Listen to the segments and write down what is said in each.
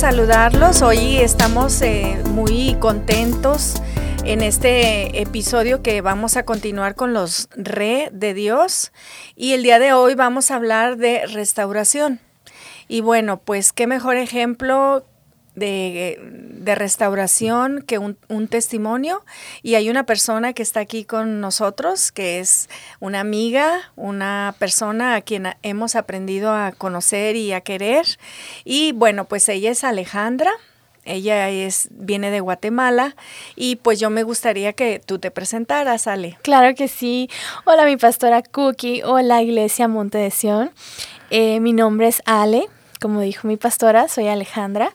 Saludarlos. Hoy estamos eh, muy contentos en este episodio que vamos a continuar con los re de Dios y el día de hoy vamos a hablar de restauración. Y bueno, pues qué mejor ejemplo de, restauración que un, testimonio. Y hay una persona que está aquí con nosotros, que es una amiga, una persona a quien hemos aprendido a conocer y a querer. Y bueno, pues ella es Alejandra. Ella es, viene de Guatemala y pues yo me gustaría que tú te presentaras, Ale. Claro que sí. Hola mi pastora Cookie, hola Iglesia Monte de. Eh, mi nombre es Ale, como dijo mi pastora, soy Alejandra,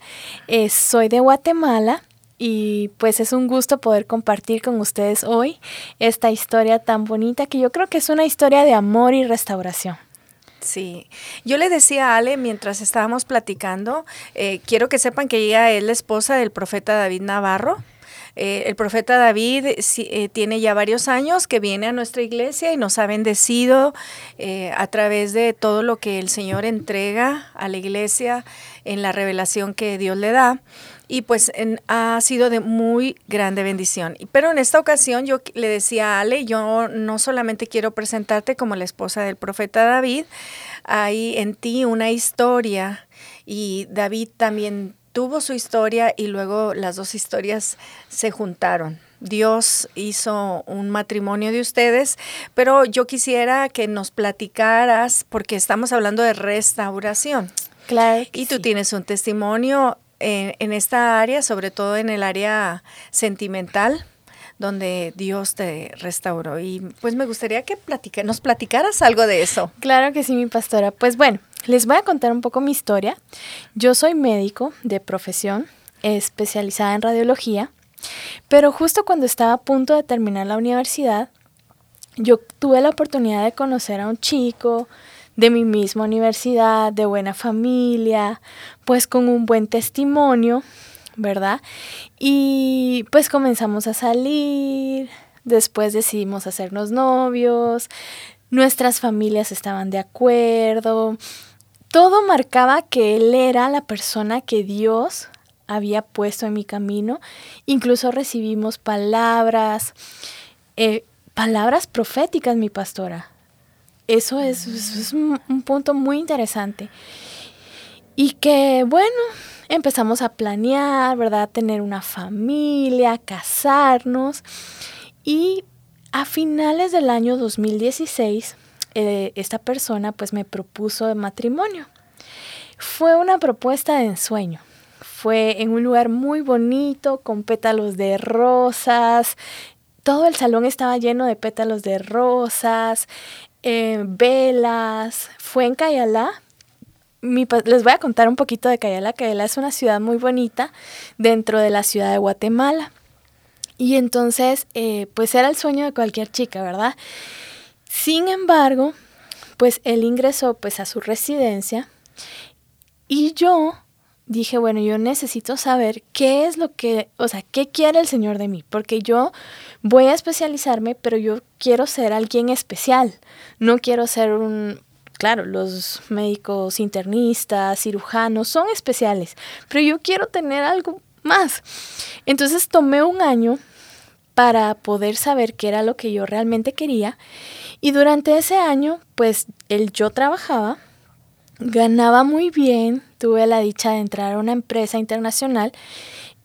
eh, soy de Guatemala y pues es un gusto poder compartir con ustedes hoy esta historia tan bonita que yo creo que es una historia de amor y restauración. Sí, yo le decía a Ale mientras estábamos platicando, eh, quiero que sepan que ella es la esposa del profeta David Navarro. Eh, el profeta David eh, tiene ya varios años que viene a nuestra iglesia y nos ha bendecido eh, a través de todo lo que el Señor entrega a la iglesia en la revelación que Dios le da. Y pues ha sido de muy grande bendición. Pero en esta ocasión yo le decía a Ale, yo no solamente quiero presentarte como la esposa del profeta David, hay en ti una historia y David también tuvo su historia y luego las dos historias se juntaron. Dios hizo un matrimonio de ustedes, pero yo quisiera que nos platicaras, porque estamos hablando de restauración. Claro. Y tú tienes un testimonio en, esta área, sobre todo en el área sentimental donde Dios te restauró. Y pues me gustaría que nos platicaras algo de eso. Claro que sí, mi pastora. Pues bueno, les voy a contar un poco mi historia. Yo soy médico de profesión, especializada en radiología, pero justo cuando estaba a punto de terminar la universidad, yo tuve la oportunidad de conocer a un chico de mi misma universidad, de buena familia, pues con un buen testimonio, ¿verdad? Y pues comenzamos a salir, después decidimos hacernos novios, nuestras familias estaban de acuerdo, todo marcaba que él era la persona que Dios había puesto en mi camino. Incluso recibimos palabras, eh, palabras proféticas, mi pastora. Eso es, un, punto muy interesante. Y que, bueno, empezamos a planear, ¿verdad? Tener una familia, casarnos. Y a finales del año 2016 eh, esta persona pues me propuso de matrimonio. Fue una propuesta de ensueño. Fue en un lugar muy bonito, con pétalos de rosas. Todo el salón estaba lleno de pétalos de rosas, eh, velas. Fue en Cayalá, les voy a contar un poquito de Cayala. Cayala es una ciudad muy bonita dentro de la ciudad de Guatemala. Y entonces, eh, pues era el sueño de cualquier chica, ¿verdad? Sin embargo, pues él ingresó pues a su residencia y yo dije, bueno, yo necesito saber qué es lo que, o sea, qué quiere el Señor de mí, porque yo voy a especializarme, pero yo quiero ser alguien especial, no quiero ser un, claro, los médicos internistas, cirujanos son especiales, pero yo quiero tener algo más. Entonces tomé un año para poder saber qué era lo que yo realmente quería y durante ese año, pues el yo trabajaba, ganaba muy bien, tuve la dicha de entrar a una empresa internacional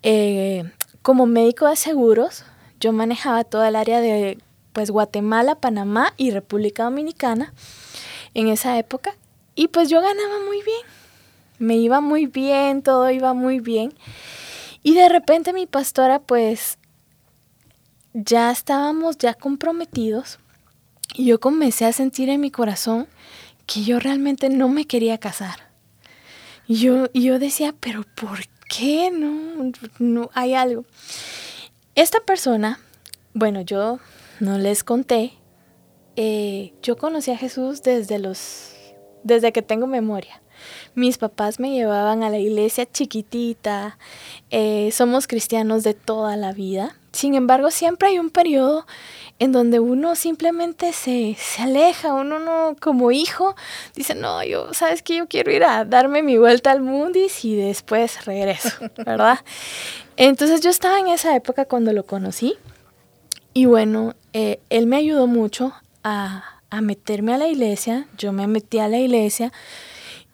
eh, como médico de seguros. Yo manejaba toda el área de pues Guatemala, Panamá y República Dominicana en esa época y pues yo ganaba muy bien. Me iba muy bien, todo iba muy bien. Y de repente mi pastora pues ya estábamos ya comprometidos y yo comencé a sentir en mi corazón que yo realmente no me quería casar. Y yo, yo decía, pero ¿por qué no? No hay algo. Esta persona, bueno, yo no les conté, eh, yo conocí a Jesús desde los, desde que tengo memoria. Mis papás me llevaban a la iglesia chiquitita, eh, somos cristianos de toda la vida, Sin embargo, siempre hay un periodo en donde uno simplemente se, se, aleja, uno no, como hijo, dice, no, yo, sabes que yo quiero ir a darme mi vuelta al Mundis y después regreso, ¿verdad? Entonces yo estaba en esa época cuando lo conocí y bueno, eh, él me ayudó mucho a, a, meterme a la iglesia, yo me metí a la iglesia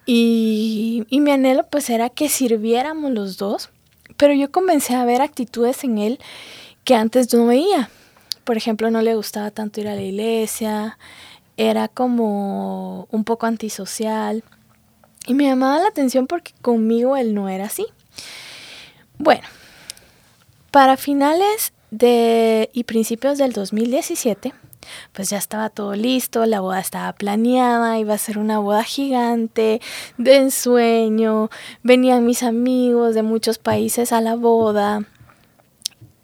y, y mi anhelo pues era que sirviéramos los dos, pero yo comencé a ver actitudes en él que antes no veía por ejemplo, no le gustaba tanto ir a la iglesia, era como un poco antisocial y me llamaba la atención porque conmigo él no era así. Bueno, para finales de y principios del 2017, pues ya estaba todo listo, la boda estaba planeada, iba a ser una boda gigante, de ensueño, venían mis amigos de muchos países a la boda,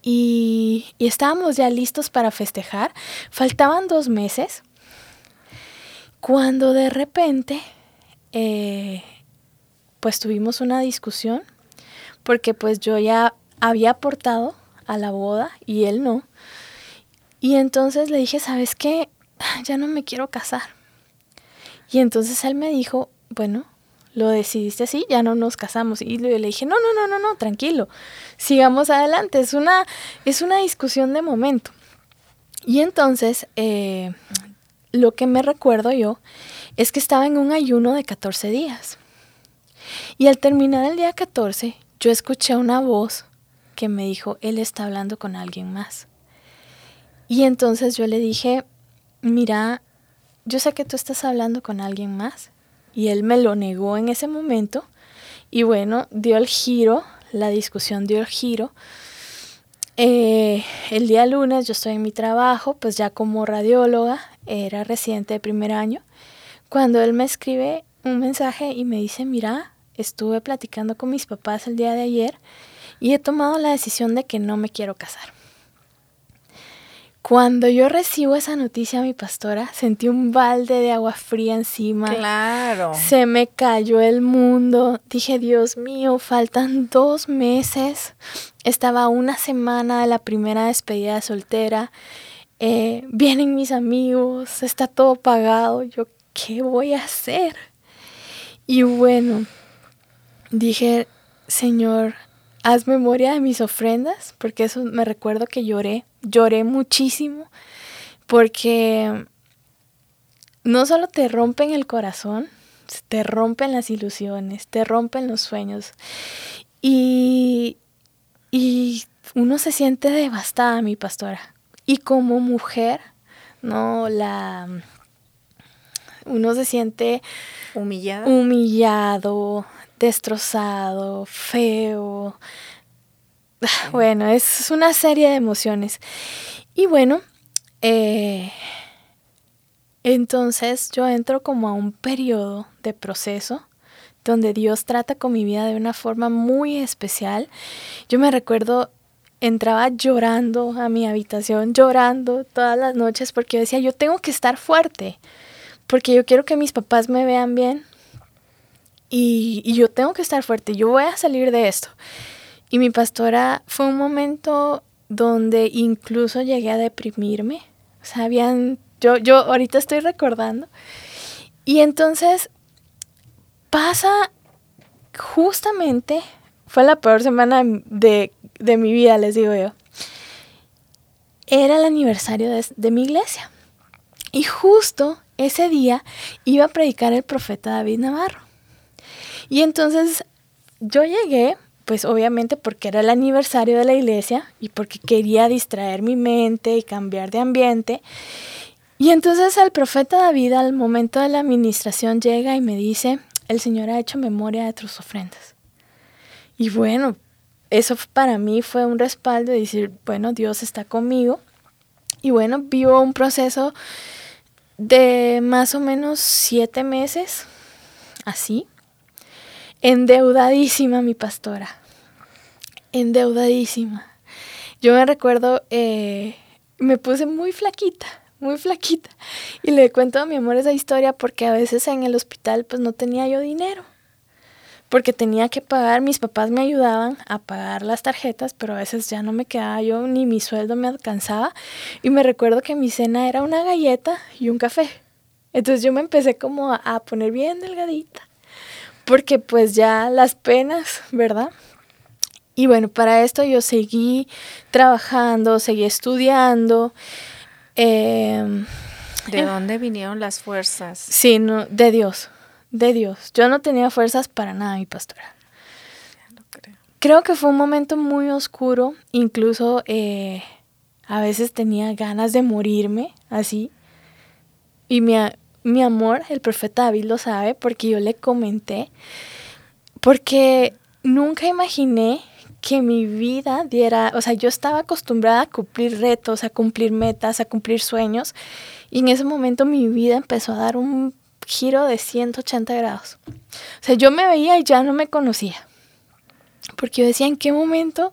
y, estábamos ya listos para festejar. Faltaban dos meses cuando de repente eh, pues tuvimos una discusión porque pues yo ya había aportado a la boda y él no. Y entonces le dije, ¿sabes qué? Ya no me quiero casar. Y entonces él me dijo, bueno, lo decidiste así, ya no nos casamos. Y le dije, no, no, no, no, no, tranquilo, sigamos adelante, es una, es una discusión de momento. Y entonces, eh, lo que me recuerdo yo es que estaba en un ayuno de 14 días. Y al terminar el día 14, yo escuché una voz que me dijo, él está hablando con alguien más. Y entonces yo le dije, mira, yo sé que tú estás hablando con alguien más y él me lo negó en ese momento y bueno, dio el giro, la discusión dio el giro. Eh, el día lunes yo estoy en mi trabajo, pues ya como radióloga, era residente de primer año, cuando él me escribe un mensaje y me dice, mira, estuve platicando con mis papás el día de ayer y he tomado la decisión de que no me quiero casar. Cuando yo recibo esa noticia, mi pastora, sentí un balde de agua fría encima. Claro. Se me cayó el mundo. Dije, Dios mío, faltan dos meses. Estaba una semana de la primera despedida de soltera. Eh, vienen mis amigos, está todo pagado. Yo, ¿qué voy a hacer? Y bueno, dije, Señor, haz memoria de mis ofrendas, porque eso me recuerdo que lloré, lloré muchísimo, porque no solo te rompen el corazón, te rompen las ilusiones, te rompen los sueños. Y, y uno se siente devastada, mi pastora. Y como mujer, no la uno se siente humillado, humillado, destrozado, feo. Bueno, es una serie de emociones. Y bueno, eh, entonces yo entro como a un periodo de proceso donde Dios trata con mi vida de una forma muy especial. Yo me recuerdo, entraba llorando a mi habitación, llorando todas las noches porque yo decía, yo tengo que estar fuerte, porque yo quiero que mis papás me vean bien, y, yo tengo que estar fuerte, yo voy a salir de esto. Y mi pastora fue un momento donde incluso llegué a deprimirme. O sea, habían, yo, yo ahorita estoy recordando. Y entonces pasa justamente, fue la peor semana de, de mi vida, les digo yo. Era el aniversario de, de mi iglesia. Y justo ese día iba a predicar el profeta David Navarro. Y entonces yo llegué, pues obviamente porque era el aniversario de la iglesia y porque quería distraer mi mente y cambiar de ambiente. Y entonces el profeta David al momento de la administración llega y me dice, el Señor ha hecho memoria de tus ofrendas. Y bueno, eso para mí fue un respaldo de decir, bueno, Dios está conmigo. Y bueno, vivo un proceso de más o menos siete meses, así, endeudadísima mi pastora, endeudadísima. Yo me recuerdo, eh, me puse muy flaquita, muy flaquita. Y le cuento a mi amor esa historia porque a veces en el hospital pues no tenía yo dinero. porque tenía que pagar, mis papás me ayudaban a pagar las tarjetas, pero a veces ya no me quedaba yo, ni mi sueldo me alcanzaba. Y me recuerdo que mi cena era una galleta y un café. Entonces yo me empecé como a, a poner bien delgadita, porque pues ya las penas, ¿verdad? Y bueno, para esto yo seguí trabajando, seguí estudiando. Eh, ¿De dónde vinieron las fuerzas? Sí, no, de Dios, de Dios. Yo no tenía fuerzas para nada, mi pastora. creo. creo que fue un momento muy oscuro, incluso eh, a veces tenía ganas de morirme, así. Y mi, mi amor, el profeta David lo sabe, porque yo le comenté, porque nunca imaginé que mi vida diera, o sea, yo estaba acostumbrada a cumplir retos, a cumplir metas, a cumplir sueños, y en ese momento mi vida empezó a dar un giro de 180 grados. O sea, yo me veía y ya no me conocía, porque yo decía, ¿en qué momento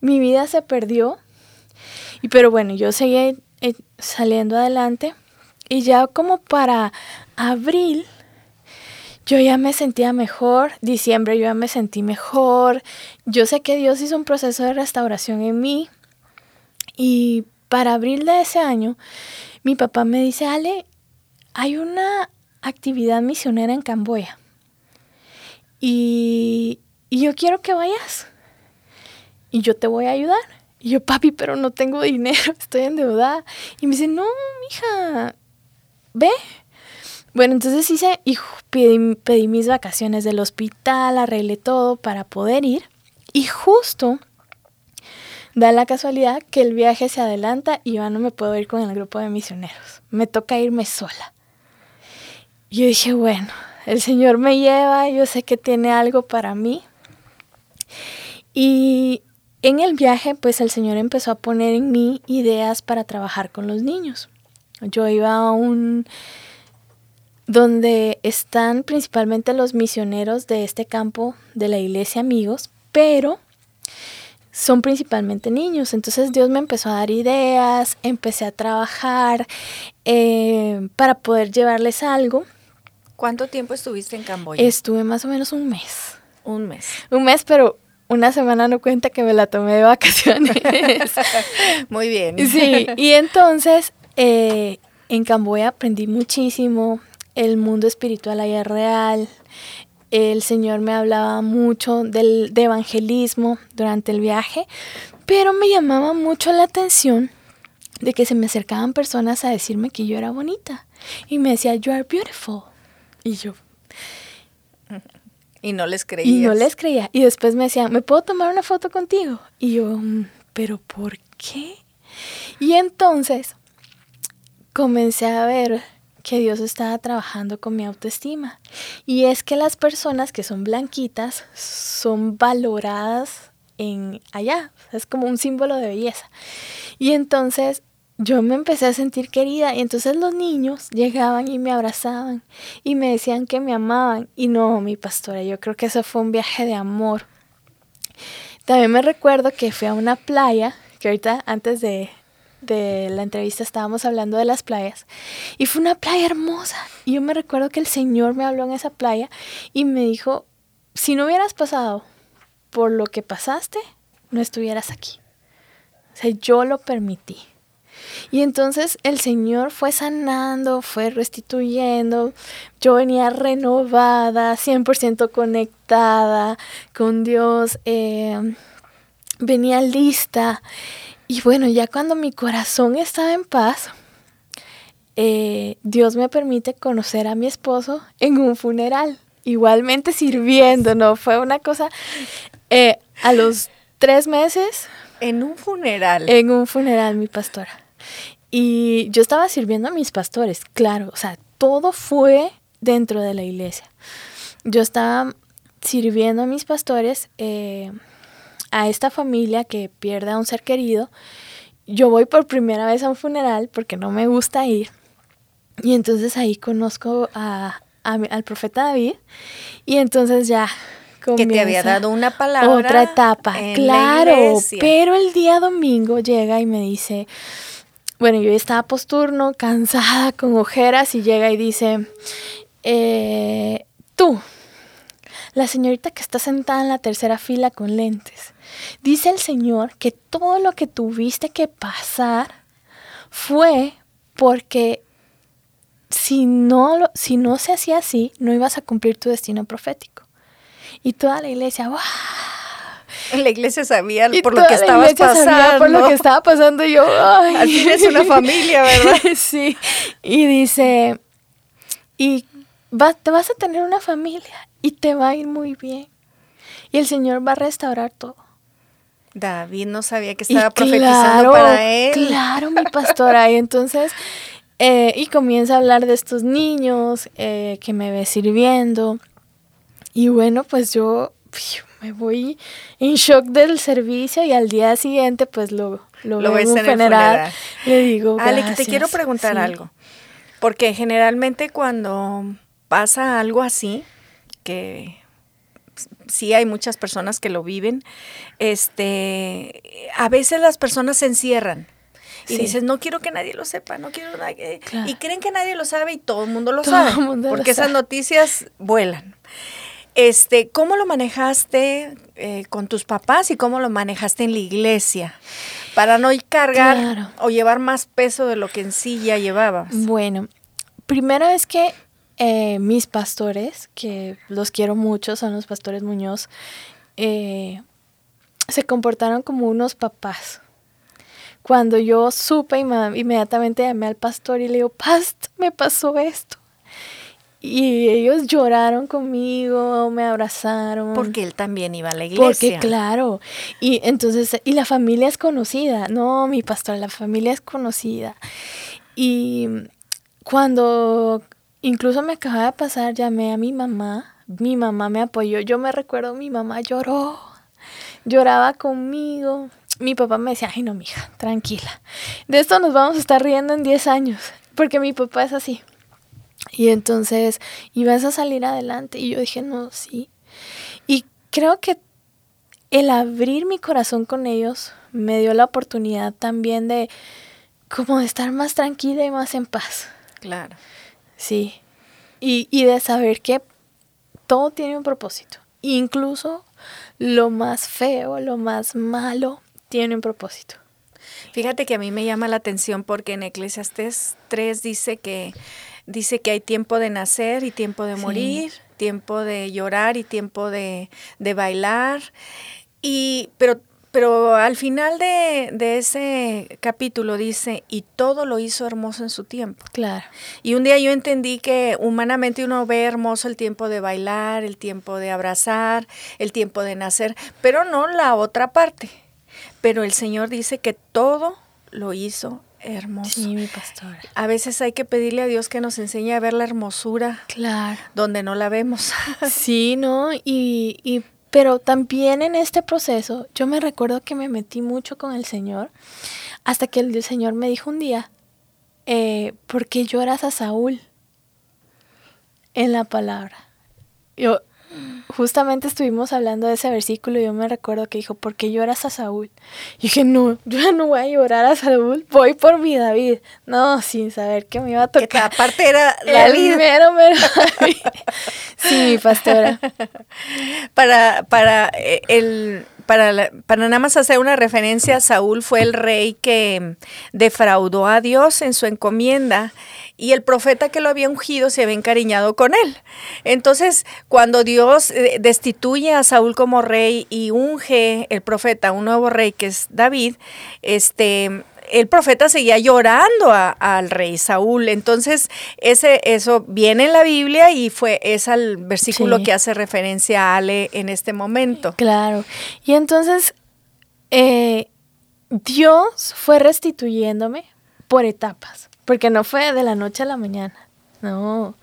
mi vida se perdió? Y pero bueno, yo seguí eh, saliendo adelante, y ya como para abril, yo ya me sentía mejor, diciembre yo ya me sentí mejor, yo sé que Dios hizo un proceso de restauración en mí y para abril de ese año mi papá me dice, Ale, hay una actividad misionera en Camboya y, y yo quiero que vayas y yo te voy a ayudar. Y yo, papi, pero no tengo dinero, estoy endeudada. Y me dice, no, mija, ve, bueno, entonces hice y pedí, pedí, mis vacaciones del hospital, arreglé todo para poder ir. Y justo da la casualidad que el viaje se adelanta y yo no me puedo ir con el grupo de misioneros. Me toca irme sola. Yo dije, bueno, el Señor me lleva, yo sé que tiene algo para mí. Y en el viaje, pues el Señor empezó a poner en mí ideas para trabajar con los niños. Yo iba a un donde están principalmente los misioneros de este campo de la iglesia amigos, pero son principalmente niños. Entonces Dios me empezó a dar ideas, empecé a trabajar eh, para poder llevarles algo. ¿Cuánto tiempo estuviste en Camboya? Estuve más o menos un mes. Un mes. Un mes, pero una semana no cuenta que me la tomé de vacaciones. Muy bien. Sí, y entonces eh, en Camboya aprendí muchísimo, el mundo espiritual allá es real. El Señor me hablaba mucho del, de evangelismo durante el viaje, pero me llamaba mucho la atención de que se me acercaban personas a decirme que yo era bonita. Y me decía, you are beautiful. Y yo... Y no les creía. Y no les creía. Y después me decían, ¿me puedo tomar una foto contigo? Y yo, mm, ¿pero por qué? Y entonces comencé a ver que Dios estaba trabajando con mi autoestima. Y es que las personas que son blanquitas son valoradas en allá. Es como un símbolo de belleza. Y entonces yo me empecé a sentir querida y entonces los niños llegaban y me abrazaban y me decían que me amaban. Y no, mi pastora, yo creo que eso fue un viaje de amor. También me recuerdo que fui a una playa, que ahorita antes de, de la entrevista estábamos hablando de las playas y fue una playa hermosa. Y yo me recuerdo que el Señor me habló en esa playa y me dijo, si no hubieras pasado por lo que pasaste, no estuvieras aquí. O sea, yo lo permití. Y entonces el Señor fue sanando, fue restituyendo. Yo venía renovada, 100% conectada con Dios. Eh, venía lista. Y bueno, ya cuando mi corazón estaba en paz, eh, Dios me permite conocer a mi esposo en un funeral, igualmente sirviendo, ¿no? Fue una cosa, eh, a los tres meses. En un funeral. En un funeral, mi pastora. Y yo estaba sirviendo a mis pastores, claro, o sea, todo fue dentro de la iglesia. Yo estaba sirviendo a mis pastores. Eh, a esta familia que pierde a un ser querido, yo voy por primera vez a un funeral porque no me gusta ir. Y entonces ahí conozco a, al profeta David y entonces ya que te había dado una palabra. Otra etapa, claro. Pero el día domingo llega y me dice, bueno, yo estaba posturno, cansada, con ojeras, y llega y dice, eh, tú, la señorita que está sentada en la tercera fila con lentes. Dice el Señor que todo lo que tuviste que pasar fue porque si no, si no se hacía así, no ibas a cumplir tu destino profético. Y toda la iglesia, ¡wow! La iglesia sabía por lo que estabas pasando. por lo que estaba pasando yo. Ay. Al fin es una familia, ¿verdad? sí. Y dice, y te vas a tener una familia y te va a ir muy bien. Y el Señor va a restaurar todo. David no sabía que estaba profetizando para él. Claro, mi pastora. Y entonces, eh, y comienza a hablar de estos niños eh, que me ve sirviendo. Y bueno, pues yo me voy en shock del servicio y al día siguiente pues lo, lo, veo en un funeral. Le digo, Ale, te quiero preguntar algo. Porque generalmente cuando pasa algo así, que sí hay muchas personas que lo viven, este, a veces las personas se encierran. Y dices, no quiero que nadie lo sepa, no quiero nadie. Y creen que nadie lo sabe y todo el mundo lo sabe. porque esas noticias vuelan. Este, ¿Cómo lo manejaste eh, con tus papás y cómo lo manejaste en la iglesia? Para no cargar o llevar más peso de lo que en sí ya llevabas. Bueno, primero es que eh, mis pastores, que los quiero mucho, son los pastores Muñoz, eh, se comportaron como unos papás. Cuando yo supe, inmediatamente llamé al pastor y le digo, Past, me pasó esto. Y ellos lloraron conmigo, me abrazaron. Porque él también iba a la iglesia. Porque claro. Y entonces, y la familia es conocida. No, mi pastor, la familia es conocida. Y cuando Incluso me acaba de pasar, llamé a mi mamá, mi mamá me apoyó, yo me recuerdo, mi mamá lloró, lloraba conmigo. Mi papá me decía, ay no, mija, tranquila. De esto nos vamos a estar riendo en 10 años, porque mi papá es así. Y entonces, ibas a salir adelante. Y yo dije, no, sí. Y creo que el abrir mi corazón con ellos me dio la oportunidad también de como de estar más tranquila y más en paz. Claro. Sí. Y, y de saber que todo tiene un propósito. Incluso lo más feo, lo más malo, tiene un propósito. Fíjate que a mí me llama la atención porque en Eclesiastes 3 dice que dice que hay tiempo de nacer y tiempo de morir, tiempo de llorar y tiempo de, de bailar. Y pero pero al final de, ese capítulo dice, y todo lo hizo hermoso en su tiempo. Claro. Y un día yo entendí que humanamente uno ve hermoso el tiempo de bailar, el tiempo de abrazar, el tiempo de nacer, pero no la otra parte. Pero el Señor dice que todo lo hizo hermoso. Sí, mi pastor. A veces hay que pedirle a Dios que nos enseñe a ver la hermosura. Claro. Donde no la vemos. sí, ¿no? Y, y pero también en este proceso, yo me recuerdo que me metí mucho con el Señor, hasta que el Señor me dijo un día, eh, ¿por qué lloras a Saúl? En la palabra. Yo, justamente estuvimos hablando de ese versículo y yo me recuerdo que dijo, ¿por qué lloras a Saúl? Y dije, no, yo no voy a llorar a Saúl, voy por mi David. No, sin saber que me iba a tocar. Que aparte era David. Mero, mero sí, pastora. para, para eh, el para, para, nada más hacer una referencia, Saúl fue el rey que defraudó a Dios en su encomienda y el profeta que lo había ungido se había encariñado con él. Entonces, cuando Dios eh, destituye a Saúl como rey y unge el profeta, un nuevo rey que es David, este el profeta seguía llorando al rey Saúl. Entonces, ese, eso viene en la Biblia y fue, es el versículo que hace referencia a Ale en este momento. Claro. Y entonces, eh, Dios fue restituyéndome por etapas porque no fue de la noche a la mañana, no,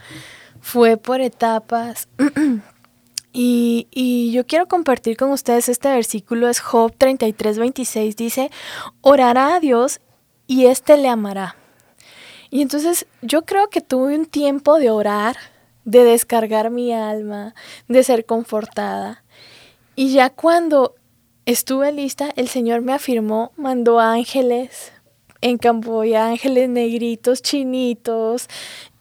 fue por etapas. y, y, yo quiero compartir con ustedes este versículo, es Job 33, 26, dice, orará a Dios y éste le amará. Y entonces yo creo que tuve un tiempo de orar, de descargar mi alma, de ser confortada. Y ya cuando estuve lista, el Señor me afirmó, mandó ángeles, en Camboya, ángeles negritos, chinitos,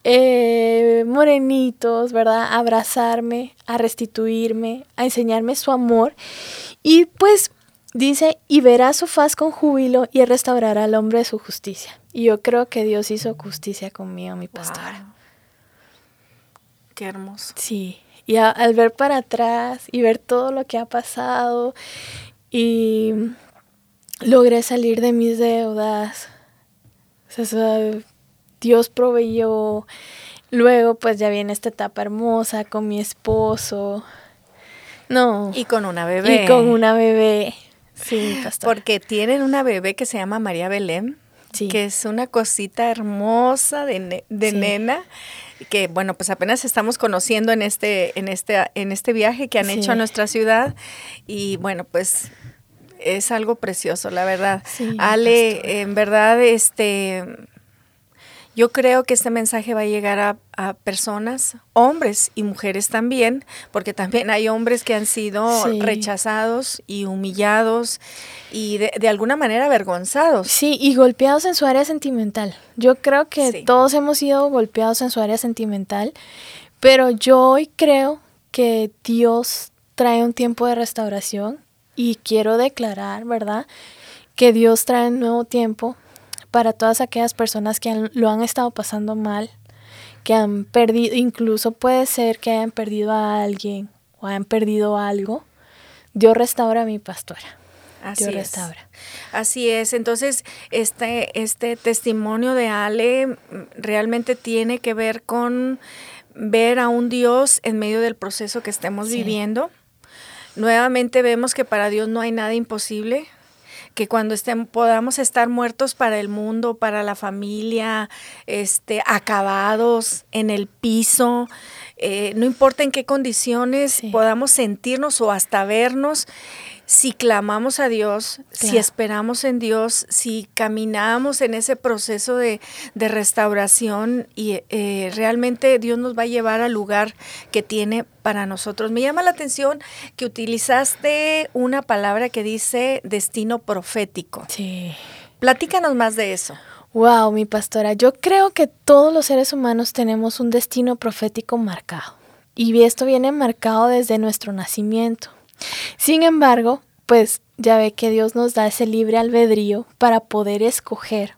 eh, morenitos, ¿verdad? A abrazarme, a restituirme, a enseñarme su amor. Y pues dice, y verá su faz con júbilo y restaurará al hombre de su justicia. Y yo creo que Dios hizo justicia conmigo, mi pastora. Qué hermoso. Sí, y al ver para atrás y ver todo lo que ha pasado y logré salir de mis deudas. Dios proveyó. Luego pues ya viene esta etapa hermosa con mi esposo. No. Y con una bebé. Y con una bebé. Sí, pastor. Porque tienen una bebé que se llama María Belén. Sí. Que es una cosita hermosa de, de nena que bueno, pues apenas estamos conociendo en este, en este, en este viaje que han hecho a nuestra ciudad. Y bueno, pues es algo precioso, la verdad. Ale, en verdad, este yo creo que este mensaje va a llegar a, personas, hombres y mujeres también, porque también hay hombres que han sido rechazados y humillados y de, alguna manera avergonzados. Sí, y golpeados en su área sentimental. Yo creo que todos hemos sido golpeados en su área sentimental, pero yo hoy creo que Dios trae un tiempo de restauración y quiero declarar, ¿verdad? Que Dios trae un nuevo tiempo para todas aquellas personas que lo han estado pasando mal, que han perdido, incluso puede ser que hayan perdido a alguien o hayan perdido algo. Dios restaura a mi pastora. Así Dios restaura. Así es. Entonces, este, este testimonio de Ale realmente tiene que ver con ver a un Dios en medio del proceso que estemos viviendo. Nuevamente vemos que para Dios no hay nada imposible que cuando estén, podamos estar muertos para el mundo, para la familia, este, acabados en el piso, eh, no importa en qué condiciones podamos sentirnos o hasta vernos, si clamamos a Dios, si esperamos en Dios, si caminamos en ese proceso de, restauración y eh, realmente Dios nos va a llevar al lugar que tiene para nosotros. Me llama la atención que utilizaste una palabra que dice destino profético. Sí. Platícanos más de eso. Wow, mi pastora, yo creo que todos los seres humanos tenemos un destino profético marcado. Y esto viene marcado desde nuestro nacimiento. Sin embargo, pues ya ve que Dios nos da ese libre albedrío para poder escoger.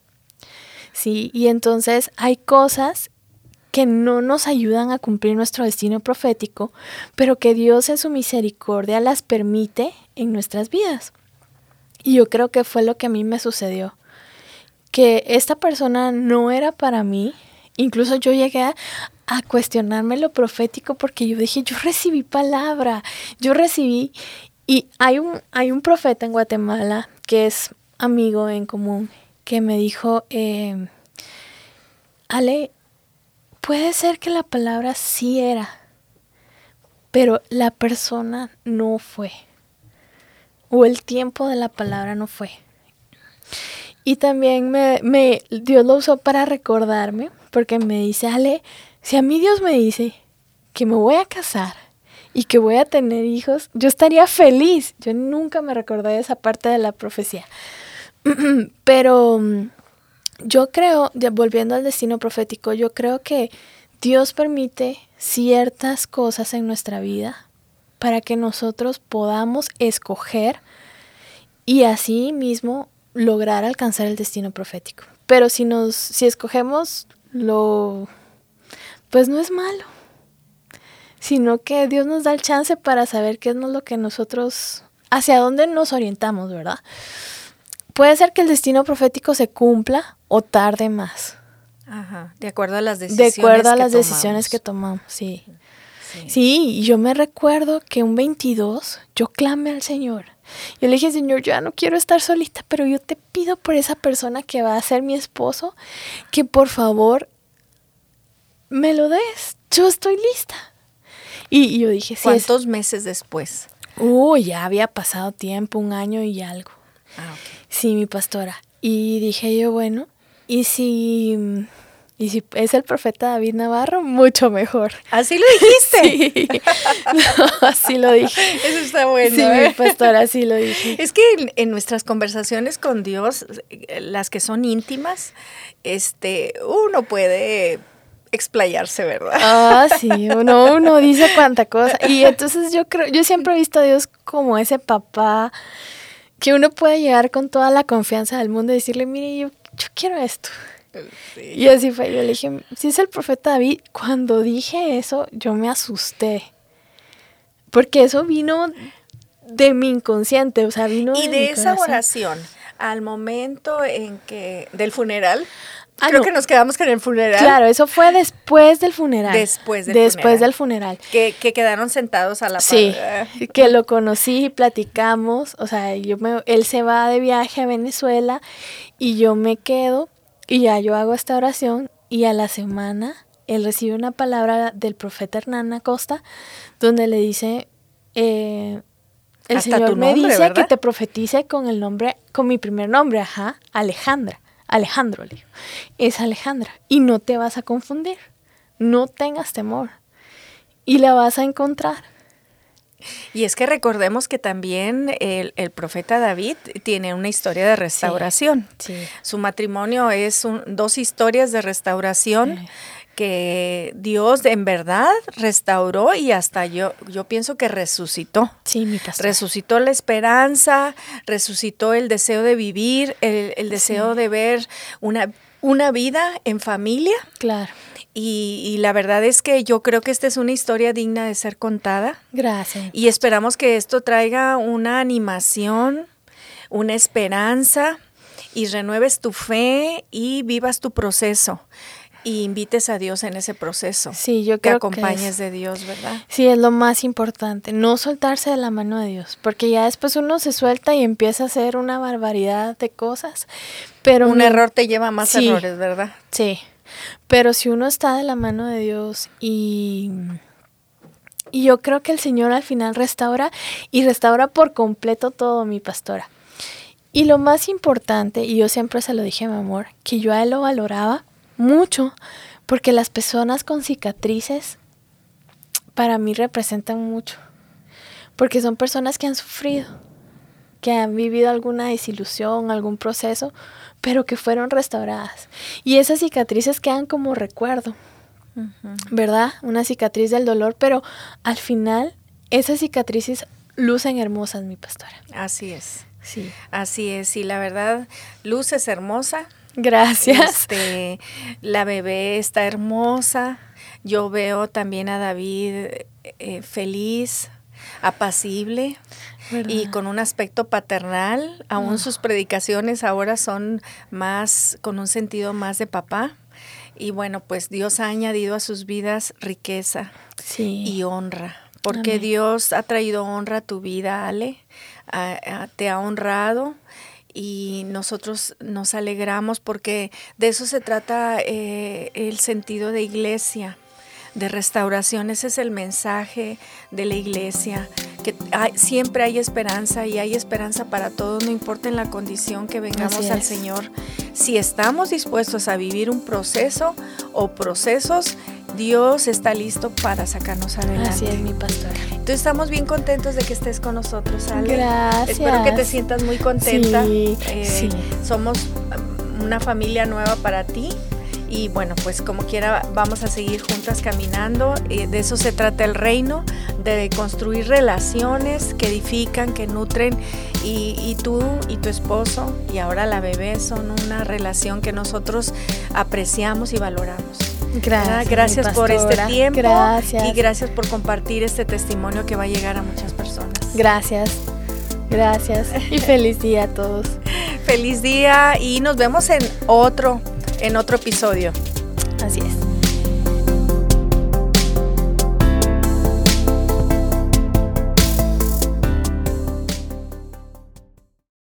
Sí, y entonces hay cosas que no nos ayudan a cumplir nuestro destino profético, pero que Dios en su misericordia las permite en nuestras vidas. Y yo creo que fue lo que a mí me sucedió, que esta persona no era para mí, incluso yo llegué a, cuestionarme lo profético porque yo dije, yo recibí palabra, yo recibí, y hay un, hay un profeta en Guatemala que es amigo en común que me dijo, eh, Ale, puede ser que la palabra sí era, pero la persona no fue, o el tiempo de la palabra no fue. Y también me, me, Dios lo usó para recordarme, porque me dice, Ale, si a mí Dios me dice que me voy a casar y que voy a tener hijos, yo estaría feliz. Yo nunca me recordé de esa parte de la profecía. Pero mm, yo creo, volviendo al destino profético, yo creo que Dios permite ciertas cosas en nuestra vida para que nosotros podamos escoger y así mismo lograr alcanzar el destino profético. Pero si nos si escogemos lo pues no es malo, sino que Dios nos da el chance para saber qué es lo que nosotros, hacia dónde nos orientamos, ¿verdad? Puede ser que el destino profético se cumpla o tarde más. Ajá, de acuerdo a las decisiones. De acuerdo a las decisiones que tomamos, sí. sí. Sí, yo me recuerdo que un 22 yo clamé al Señor. Yo le dije, Señor, yo ya no quiero estar solita, pero yo te pido por esa persona que va a ser mi esposo, que por favor me lo des, yo estoy lista. Y, yo dije, sí. ¿Cuántos meses después? Uy, ya había pasado tiempo, un año y algo. Ah, Sí, mi pastora. Y dije yo, bueno, ¿y si, y si es el profeta David Navarro? Mucho mejor. ¿Así lo dijiste? sí. así lo dije. Eso está bueno. Sí, mi ¿eh? pastora, así lo dije. Es que en, nuestras conversaciones con Dios, las que son íntimas, este, uno puede explayarse, ¿verdad? Ah, sí, uno, uno dice cuánta cosa. Y entonces yo creo, yo siempre he visto a Dios como ese papá que uno puede llegar con toda la confianza del mundo y decirle, mire, yo, yo quiero esto. Y así fue, yo le dije, si es el profeta David, cuando dije eso, yo me asusté. Porque eso vino de mi inconsciente, o sea, vino y de, esa oración al momento en que del funeral. Ah, Creo que nos quedamos con el funeral. Claro, eso fue después del funeral. Después del después funeral. del funeral. Que, que, quedaron sentados a la Sí, que lo conocí y platicamos. O sea, yo me, él se va de viaje a Venezuela y yo me quedo y ya yo hago esta oración y a la semana él recibe una palabra del profeta Hernán Acosta donde le dice, eh, el Hasta Señor me dice ¿verdad? que te profetice con el nombre, con mi primer nombre, ajá, Alejandra. Alejandro, le digo. Es Alejandra. Y no te vas a confundir. No tengas temor. Y la vas a encontrar. Y es que recordemos que también el, el profeta David tiene una historia de restauración. Sí. Su matrimonio es un- dos historias de restauración Sí. que Dios en verdad restauró y hasta yo, yo pienso que resucitó. Sí, mi pastor. Resucitó la esperanza, resucitó el deseo de vivir, el, el deseo Sí. de ver una, una vida en familia. claro. Y, y la verdad es que yo creo que esta es una historia digna de ser contada. Gracias. Y esperamos que esto traiga una animación, una esperanza y renueves tu fe y vivas tu proceso. Y invites a Dios en ese proceso. Sí, yo que creo acompañes que es, de Dios, ¿verdad? Sí, es lo más importante, no soltarse de la mano de Dios, porque ya después uno se suelta y empieza a hacer una barbaridad de cosas, pero Un mi- error te lleva a más Sí. errores, ¿verdad? Sí, pero si uno está de la mano de Dios y, y yo creo que el Señor al final restaura y restaura por completo todo, mi pastora. Y lo más importante, y yo siempre se lo dije mi amor, que yo a él lo valoraba mucho, porque las personas con cicatrices para mí representan mucho, porque son personas que han sufrido, que han vivido alguna desilusión, algún proceso, pero que fueron restauradas. Y esas cicatrices quedan como recuerdo, ¿verdad? Una cicatriz del dolor, pero al final esas cicatrices lucen hermosas, mi pastora. Así es. Sí. Así es. Y la verdad, Luz es hermosa. Gracias. Este, la bebé está hermosa. Yo veo también a David eh, feliz, apacible ¿Verdad? y con un aspecto paternal. Aún Ah. sus predicaciones ahora son más, con un sentido más de papá. Y bueno, pues Dios ha añadido a sus vidas riqueza sí. y honra. Porque Amén. Dios ha traído honra a tu vida, Ale. A- a- te ha honrado y nosotros nos alegramos porque de eso se trata eh, el sentido de iglesia, de restauración. Ese es el mensaje de la iglesia, que hay- siempre hay esperanza y hay esperanza para todos, no importa en la condición que vengamos al. Señor. Si estamos dispuestos a vivir un proceso o procesos, Dios está listo para sacarnos adelante. Así es, mi pastora. Entonces estamos bien contentos de que estés con nosotros, Ale. Gracias. Espero que te sientas muy contenta. Sí, Eh, sí. Somos una familia nueva para ti. Y bueno, pues como quiera, vamos a seguir juntas caminando. Eh, de eso se trata el reino, de construir relaciones que edifican, que nutren. Y, y tú y tu esposo y ahora la bebé son una relación que nosotros apreciamos y valoramos. Gracias. Gracias por este tiempo Gracias. y gracias por compartir este testimonio que va a llegar a muchas personas. Gracias. Gracias. Y feliz día a todos. Feliz día y nos vemos en otro en otro episodio. Así es.